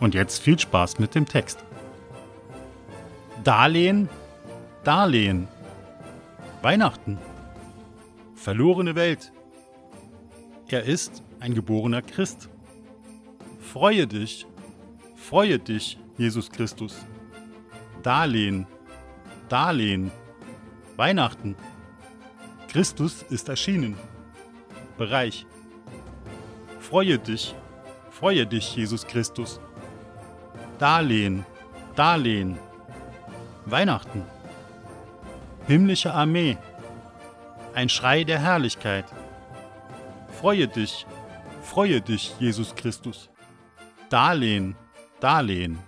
Und jetzt viel Spaß mit dem Text. Darlehen, Darlehen. Weihnachten. Verlorene Welt. Er ist ein geborener Christ. Freue dich, freue dich, Jesus Christus. Darlehen, Darlehen. Weihnachten. Christus ist erschienen. Bereich. Freue dich, freue dich, Jesus Christus. Darlehen, Darlehen. Weihnachten. Himmlische Armee. Ein Schrei der Herrlichkeit. Freue dich, freue dich, Jesus Christus. Darlehen, Darlehen.